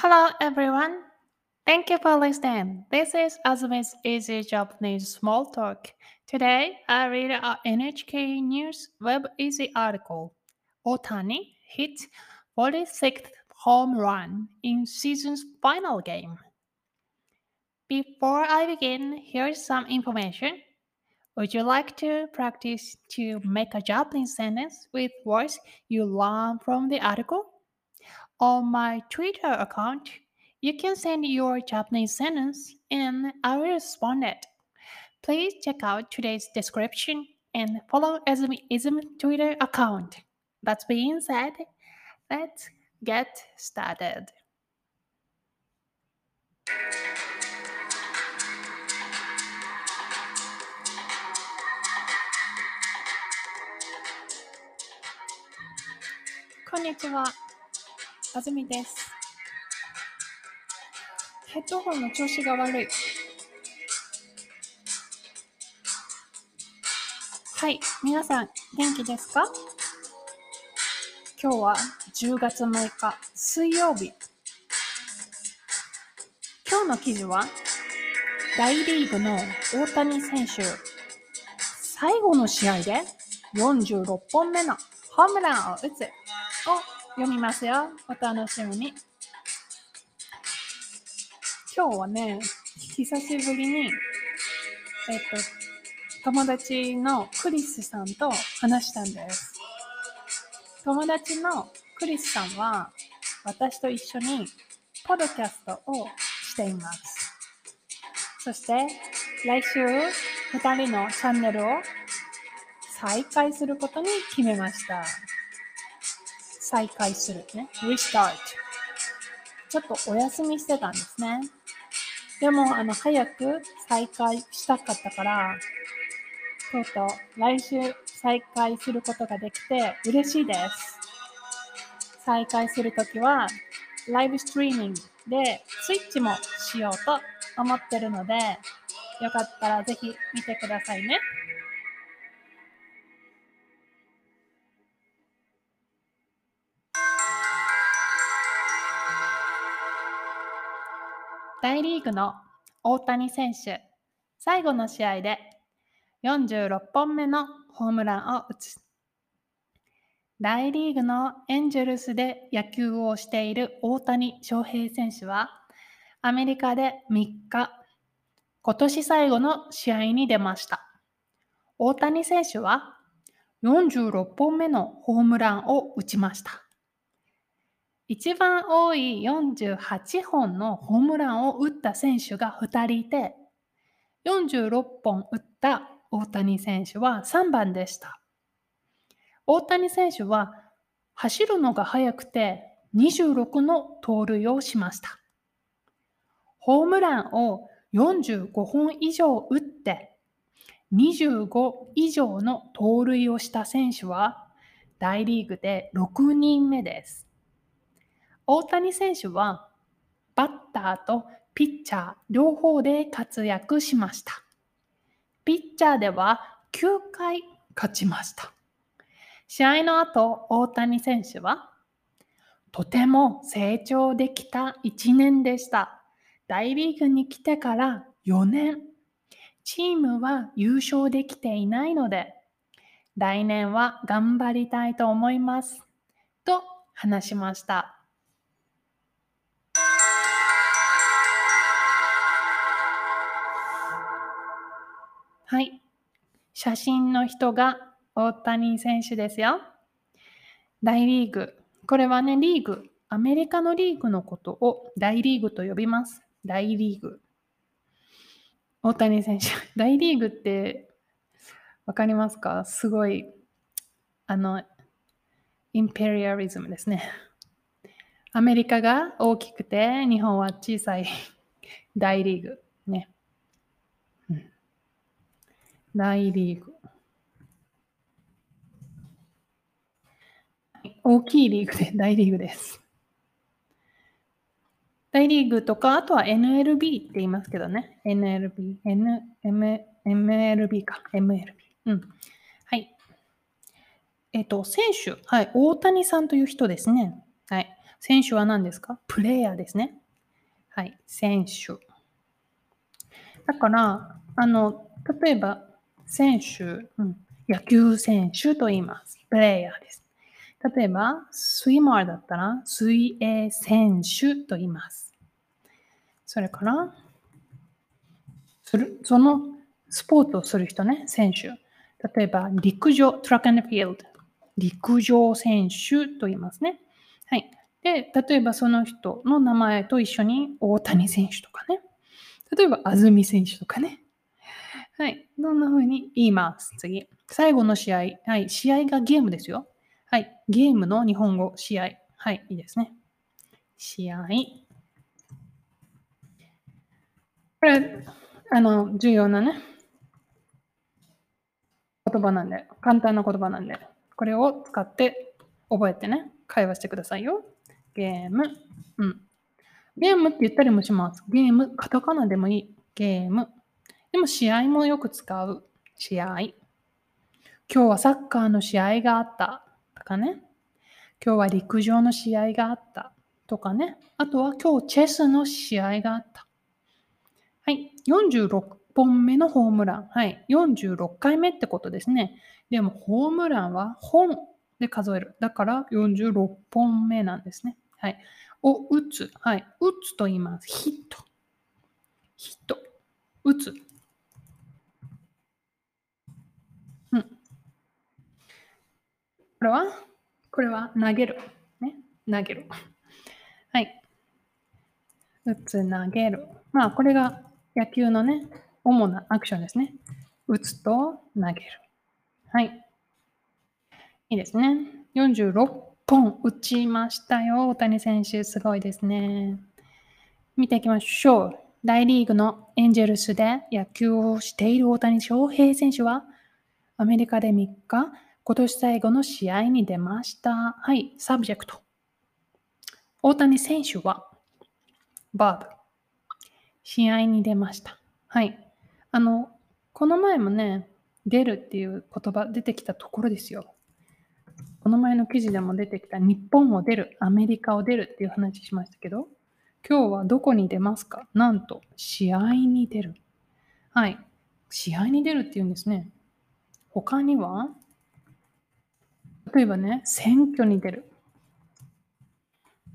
Hello everyone. Thank you for listening. This is Azumi's Easy Japanese Small Talk. Today I read a NHK News Web Easy article. Otani hit 46th home run in season's final game. Before I begin, here's some information. Would you like to practice to make a Japanese sentence with words you learn from the article? On my Twitter account, you can send your Japanese sentence and I will respond it. Please check out today's description and follow Ism Twitter account. That being said, let's get started. こは。あずみです。ヘッドホンの調子が悪い。はい、皆さん元気ですか？今日は10月6日水曜日。今日の記事は大リーグの大谷選手最後の試合で46本目のホームランを打つを読みますよ。お楽しみに。今日はね、久しぶりに、えっと、友達のクリスさんと話したんです。友達のクリスさんは、私と一緒にポドキャストをしています。そして、来週、2人のチャンネルを再開することに決めました。再開するね。restart。ちょっとお休みしてたんですね。でも、あの、早く再開したかったから、とうとう来週再開することができて嬉しいです。再開するときは、ライブストリーミングでスイッチもしようと思ってるので、よかったらぜひ見てくださいね。大リーグの大谷選手、最後の試合で46本目のホームランを打つ。大リーグのエンジェルスで野球をしている大谷翔平選手は、アメリカで3日、今年最後の試合に出ました。大谷選手は46本目のホームランを打ちました。一番多い48本のホームランを打った選手が2人いて、46本打った大谷選手は3番でした。大谷選手は走るのが速くて26の盗塁をしました。ホームランを45本以上打って25以上の盗塁をした選手は大リーグで6人目です。大谷選手はバッターとピッチャー両方で活躍しました。ピッチャーでは9回勝ちました。試合の後、大谷選手はとても成長できた1年でした。大リーグに来てから4年。チームは優勝できていないので、来年は頑張りたいと思います。と話しました。写真の人が大谷選手ですよ。大リーグ。これはね、リーグ。アメリカのリーグのことを大リーグと呼びます。大リーグ。大谷選手。大リーグってわかりますか？すごい、あの、インペリアリズムですね。アメリカが大きくて、日本は小さい 大リーグ。ね。大リーグ。大きいリーグで 大リーグです。大リーグとか、あとは NLB って言いますけどね。NLB、N、M、MLB か。MLB。うん。はい。えっ、と、選手。はい。大谷さんという人ですね。はい。選手は何ですか？プレイヤーですね。はい。選手。だから、あの、例えば、選手、うん、野球選手と言います。プレイヤーです。例えば、スイマーだったら、水泳選手と言います。それから、するそのスポーツをする人ね、選手。例えば、陸上、トラックフィールド。陸上選手と言いますね。はい。で、例えばその人の名前と一緒に大谷選手とかね。例えば安住選手とかね。はい。どんな風に言います？次。最後の試合。はい。試合がゲームですよ。はい。ゲームの日本語、試合。はい。いいですね。試合。これ、あの、重要なね、言葉なんで、簡単な言葉なんで、これを使って覚えてね、会話してくださいよ。ゲーム。うん。ゲームって言ったりもします。ゲーム、カタカナでもいい。ゲーム。でも試合もよく使う。試合。今日はサッカーの試合があった。とかね。今日は陸上の試合があった。とかね。あとは今日チェスの試合があった。はい。46本目のホームラン。はい。46回目ってことですね。でも、ホームランは本で数える。だから46本目なんですね。はい。を打つ。はい。打つと言います。ヒット。ヒット。打つ。うん。これは？これは？投げる。ね？投げる。はい。打つ、投げる。まあ、これが野球のね、主なアクションですね。打つと投げる。はい。いいですね。46本打ちましたよ。大谷選手、すごいですね。見ていきましょう。大リーグのエンジェルスで野球をしている大谷翔平選手は、アメリカで3日、今年最後の試合に出ました。はい、 subject。大谷選手は、バーブ、試合に出ました。はい。あの、この前もね、出るっていう言葉出てきたところですよ。この前の記事でも出てきた日本を出る、アメリカを出るっていう話しましたけど、今日はどこに出ますか？なんと、試合に出る。はい。試合に出るっていうんですね。他には、例えばね、選挙に出る。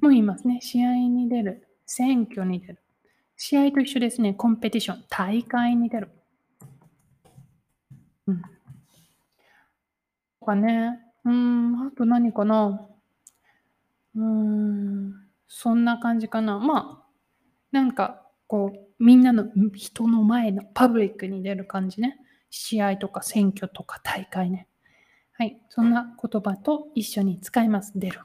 もう言いますね。試合に出る。選挙に出る。試合と一緒ですね。コンペティション。大会に出る。うん。とかね。うん、あと何かな。うん、そんな感じかな。まあ、なんか、こう、みんなの人の前のパブリックに出る感じね。試合とか選挙とか大会ね。はい。そんな言葉と一緒に使います。出る。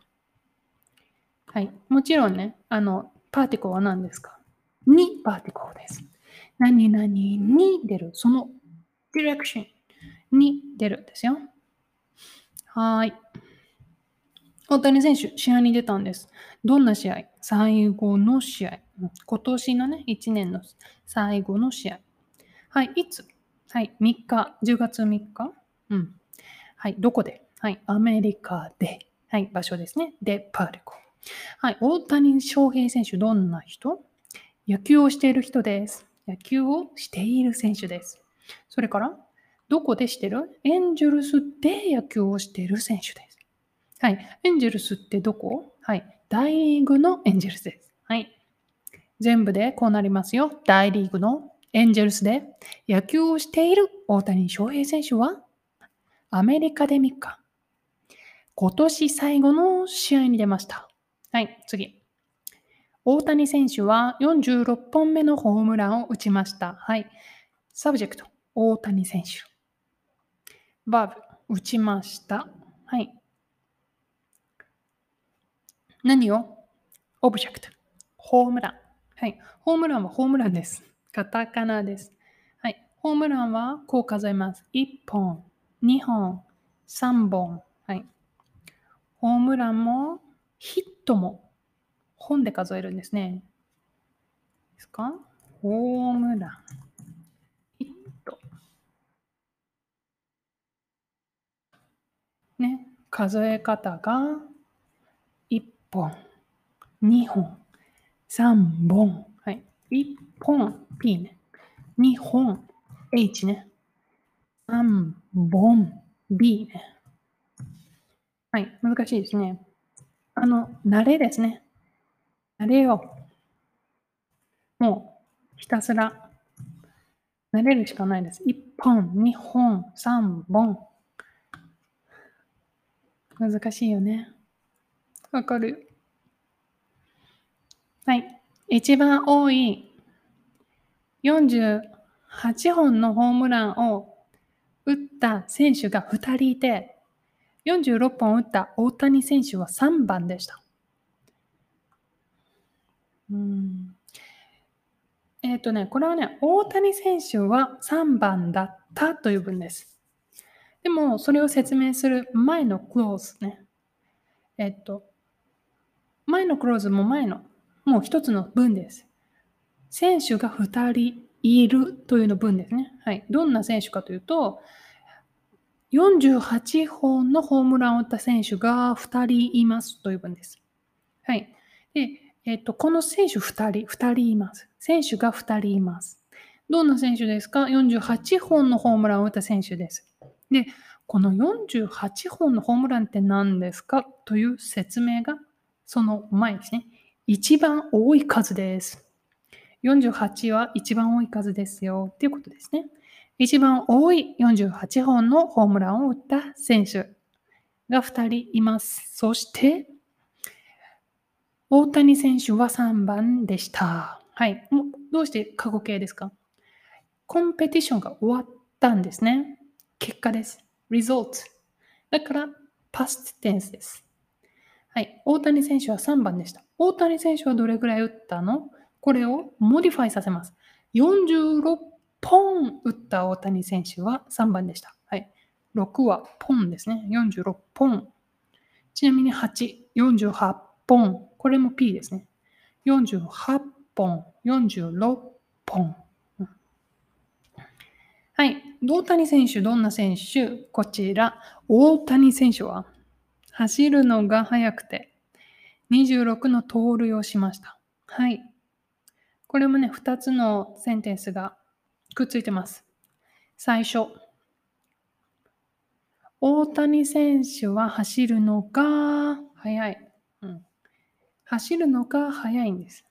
はい。もちろんね、あの、パーティコは何ですか？にパーティコです。何々に出る。そのディレクションに出るんですよ。はい。大谷選手、試合に出たんです。どんな試合？最後の試合。今年のね、1年の最後の試合。はい、いつ？はい、3日、10月3日。うん。はい、どこで？はい、アメリカで。はい、場所ですね。で、パーティコ。はい、大谷翔平選手、どんな人？野球をしている人です。野球をしている選手です。それから、どこでしてる？エンジェルスで野球をしている選手です。はい。エンジェルスってどこ？はい。大リーグのエンジェルスです。はい。全部でこうなりますよ。大リーグのエンジェルスで野球をしている大谷翔平選手はアメリカで3日。今年最後の試合に出ました。はい、次。大谷選手は46本目のホームランを打ちました。はい。 subject、大谷選手。バーブ、打ちました。はい。何を？オブジェクト、ホームラン。はい。ホームランはホームランです。カタカナです。はい。ホームランはこう数えます。1本、2本、3本。はい。ホームランもヒットも本で数えるんですね。ですか？ホームラン。ヒット。ね。数え方が1本、2本、3本。はい。1本、P ね。2本、H ね。3本、B ね。はい。難しいですね。あの、慣れですね。慣れよう。もう、ひたすら、慣れるしかないです。1本、2本、3本。難しいよね。わかる。はい。一番多い48本のホームランを打った選手が2人いて、46本打った大谷選手は3番でした。うんえっ、ー、とね、これはね、大谷選手は3番だったという文です。でも、それを説明する前のクローズね。えっと、前のクローズも前の、もう一つの文です。選手が2人いるというの文ですね。はい。どんな選手かというと、48本のホームランを打った選手が2人いますという文です。はい。で、えっと、この選手2人、2人います。選手が2人います。どんな選手ですか ?48 本のホームランを打った選手です。で、この48本のホームランって何ですか？という説明がその前ですね。一番多い数です。48は一番多い数ですよっていうことですね。一番多い48本のホームランを打った選手が2人います。そして、大谷選手は3番でした。はい。どうして過去形ですか？ competition が終わったんですね。結果です。result。だから、past tense です。はい。大谷選手は3番でした。大谷選手はどれぐらい打ったの？これを modify させます。46本打った大谷選手は3番でした。はい。6はポンですね。46本。ちなみに8、48本。これも P ですね。48本、46本。はい。大谷選手、どんな選手？こちら。大谷選手は走るのが速くて26の盗塁をしました。はい。これもね、2つのセンテンスがくっついてます。最初。大谷選手は走るのが速い。うん、走るのが速いんです。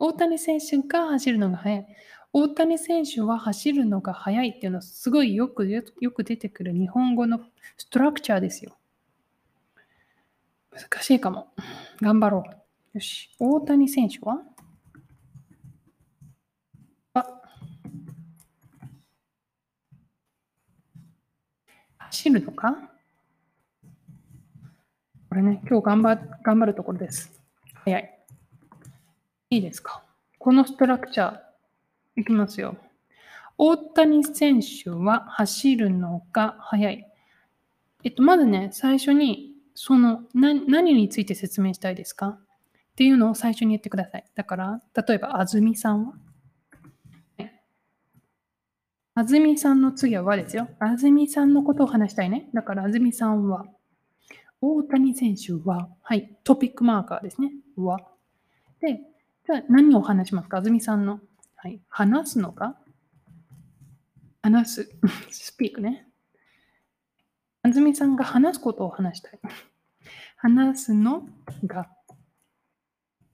大谷選手が走るのが速い。大谷選手は走るのが速いっていうのはすごいよくよく出てくる日本語のストラクチャーですよ。難しいかも。頑張ろう。よし。大谷選手はあ走るのか？これね、今日頑張頑張るところです。早い。いいですか？このストラクチャー、いきますよ。大谷選手は走るのが速い。えっと、まずね、最初に、その何、何について説明したいですか？っていうのを最初に言ってください。だから、例えば、安住さんは、安住さんの次は和ですよ。安住さんのことを話したいね。だから、安住さんは、大谷選手は、はい、トピックマーカーですね。は。で、じゃあ何を話しますか？安住さんのはい。話すのか？話す。スピークね。あずみさんが話すことを話したい。話すのが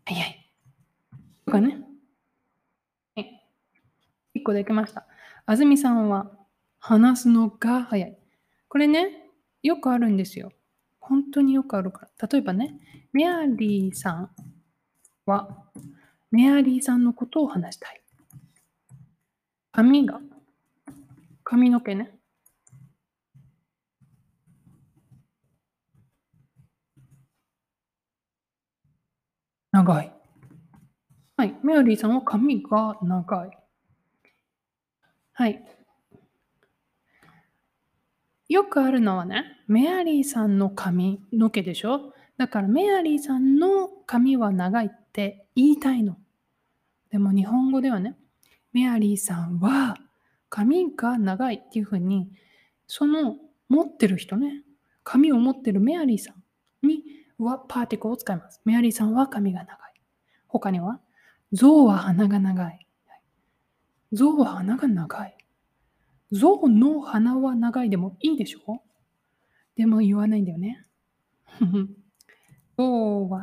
早い。とかね。はい。一個できました。あずみさんは話すのが早い。これね、よくあるんですよ。本当によくあるから。例えばね、メアリーさんは、メアリーさんのことを話したい。髪が、髪の毛ね。長い。はい。メアリーさんは髪が長い。はい。よくあるのはね、メアリーさんの髪の毛でしょ？だからメアリーさんの髪は長いって言いたいの。でも日本語ではね、メアリーさんは髪が長いっていうふうに、その持ってる人ね、髪を持ってるメアリーさんにはパーティクルを使います。メアリーさんは髪が長い。他には象は鼻が長い。象は鼻が長い。象の鼻は長いでもいいでしょ？でも言わないんだよね。象は、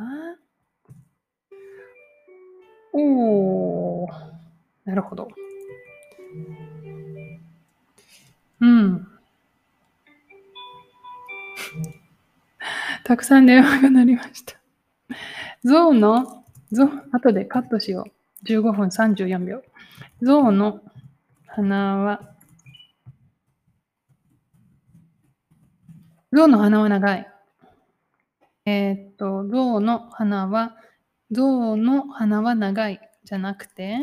おー、なるほど。うん。たくさん電話が鳴りました。象の、象、後でカットしよう。15分34秒。象の鼻は、象の鼻は長い。えー、っと、象の鼻は、象の鼻は長いじゃなくて、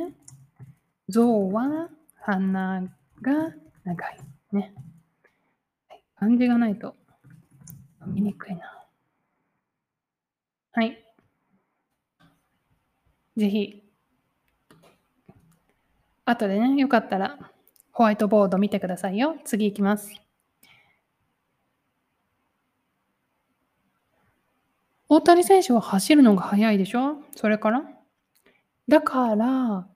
象は鼻が長い。ね。漢字がないと見にくいな。はい。ぜひ、後でね、よかったらホワイトボード見てくださいよ。次行きます。大谷選手は走るのが速いでしょ？それから？だから、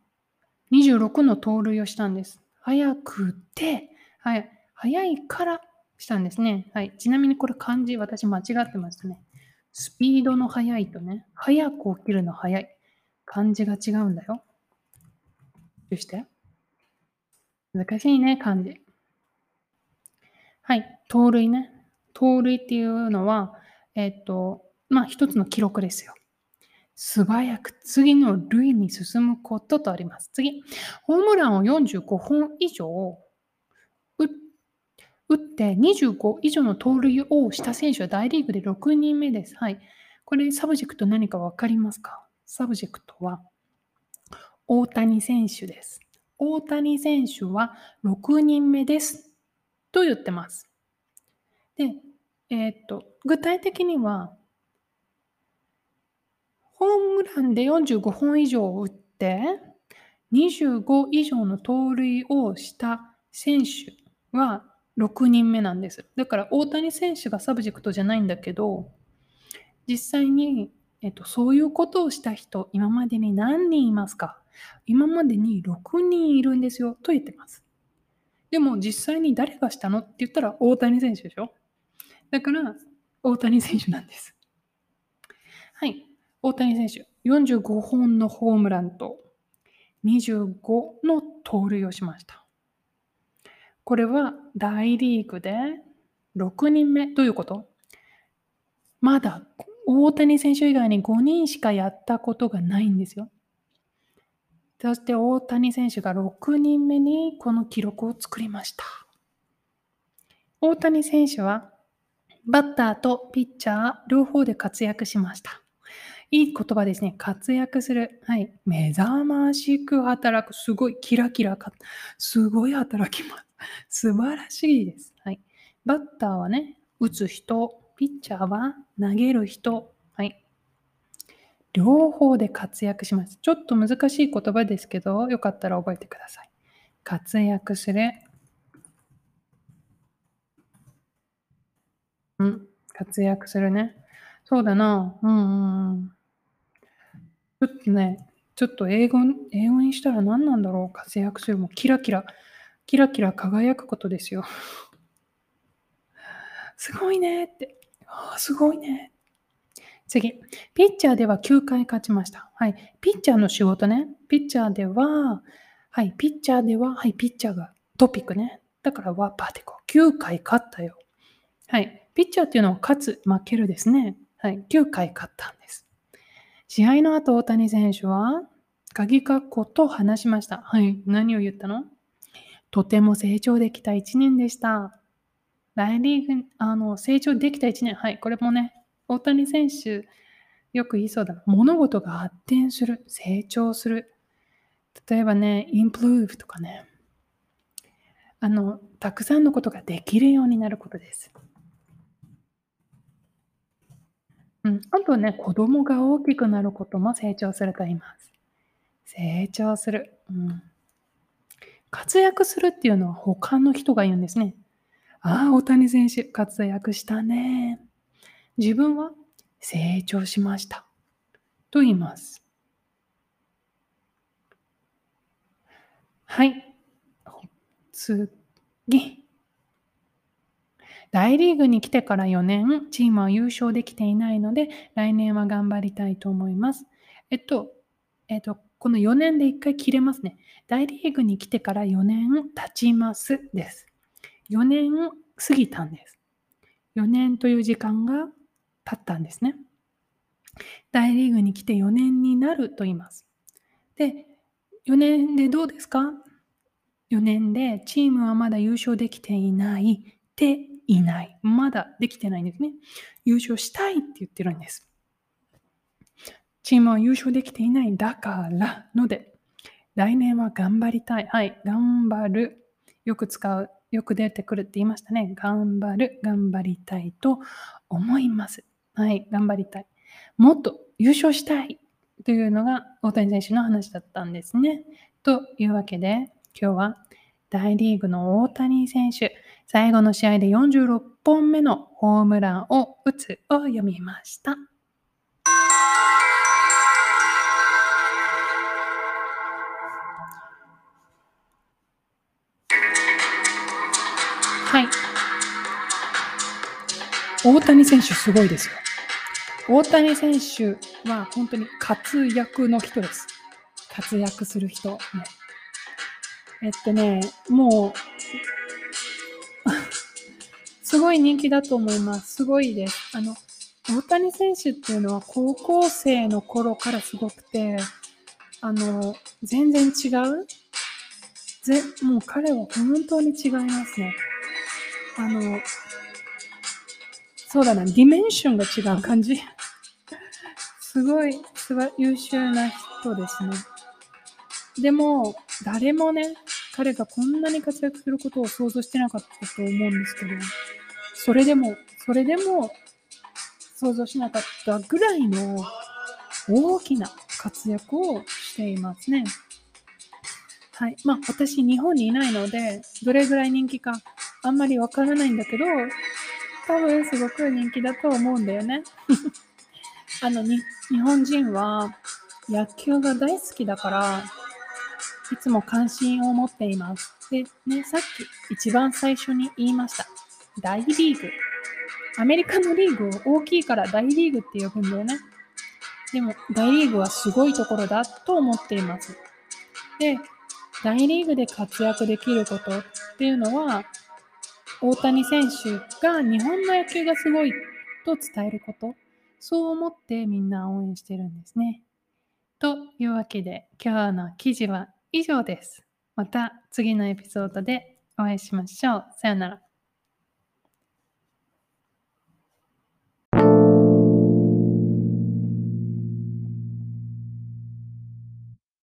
26の盗塁をしたんです。速くて、はい、速いからしたんですね。はい。ちなみにこれ漢字、私間違ってますね。スピードの速いとね、早く起きるの速い。漢字が違うんだよ。どうして？難しいね、漢字。はい、盗塁ね。盗塁っていうのは、えっと、まあ一つの記録ですよ。素早く次の塁に進むこととあります。次、ホームランを45本以上打って25以上の盗塁をした選手は大リーグで6人目です。はい。これ、 subject 何か分かりますか？ subject は大谷選手です。大谷選手は6人目です。と言ってます。で、えー、っと、具体的には、ホームランで45本以上打って、25以上の盗塁をした選手は6人目なんです。だから大谷選手が subject じゃないんだけど、実際に、えっと、そういうことをした人、今までに何人いますか？今までに6人いるんですよと言ってます。でも実際に誰がしたのって言ったら大谷選手でしょだから大谷選手なんです。はい。大谷選手、45本のホームランと25の盗塁をしました。これは大リーグで6人目ということ？まだ大谷選手以外に5人しかやったことがないんですよ。そして大谷選手が6人目にこの記録を作りました。大谷選手はバッターとピッチャー両方で活躍しました。いい言葉ですね。活躍する。はい。目覚ましく働く。すごいキラキラか。すごい働きます。素晴らしいです。はい。バッターはね、打つ人、ピッチャーは投げる人。両方で活躍します。ちょっと難しい言葉ですけど、よかったら覚えてください。活躍する。うん、活躍するね。そうだな。うんうん。ちょっとね、ちょっと英語英語にしたら何なんだろう活躍する。もうキラキラ。キラキラ輝くことですよ。すごいねって。あすごいね。次。ピッチャーでは9回勝ちました。はい。ピッチャーの仕事ね。ピッチャーでは、はい。ピッチャーでは、はい。ピッチャーがトピックね。だからはパーティコ。9回勝ったよ。はい。ピッチャーっていうのは勝つ、負けるですね。はい。9回勝ったんです。試合の後、大谷選手は、鍵括弧と話しました。はい。何を言ったの？とても成長できた1年でした。大リーグ、あの、成長できた1年。はい、これもね、大谷選手、よく言いそうだな。物事が発展する、成長する。例えばね、improve とかね。あの、たくさんのことができるようになることです。うん、あとね、子供が大きくなることも成長すると言います。成長する。うん活躍するっていうのは他の人が言うんですね。ああ、大谷選手、活躍したね。自分は成長しましたと言います。はい。次。大リーグに来てから4年、チームは優勝できていないので、来年は頑張りたいと思います。えっと、えっと、この4年で1回切れますね。大リーグに来てから4年経ちますです。4年過ぎたんです。4年という時間が経ったんですね。大リーグに来て4年になると言います。で、4年でどうですか ?4 年でチームはまだ優勝できていないていない。まだできてないんですね。優勝したいって言ってるんです。チームは優勝できていないだからので、来年は頑張りたい。はい、頑張る。よく使う。よく出てくるって言いましたね。頑張る。頑張りたいと思います。はい、頑張りたい。もっと優勝したいというのが大谷選手の話だったんですね。というわけで、今日は大リーグの大谷選手、最後の試合で46本目のホームランを打つを読みました。はい。大谷選手すごいですよ。大谷選手は本当に活躍の人です。活躍する人。えっとね、もう、すごい人気だと思います。すごいです。あの、大谷選手っていうのは高校生の頃からすごくて、あの、全然違う？ぜもう彼は本当に違いますね。あの、そうだな、ディメンションが違う感じ。すごい、すごい優秀な人ですね。でも、誰もね、彼がこんなに活躍することを想像してなかったと思うんですけど、それでも、それでも想像しなかったぐらいの大きな活躍をしていますね。はい。まあ、私、日本にいないので、どれぐらい人気かあんまりわからないんだけど、多分すごく人気だと思うんだよね。あの、日本人は野球が大好きだから、いつも関心を持っています。で、ね、さっき一番最初に言いました。大リーグ。アメリカのリーグを大きいから大リーグって呼ぶんだよね。でも、大リーグはすごいところだと思っています。で、大リーグで活躍できることっていうのは、大谷選手が日本の野球がすごいと伝えること。そう思ってみんな応援してるんですね。というわけで今日の記事は以上です。また次のエピソードでお会いしましょう。さよなら。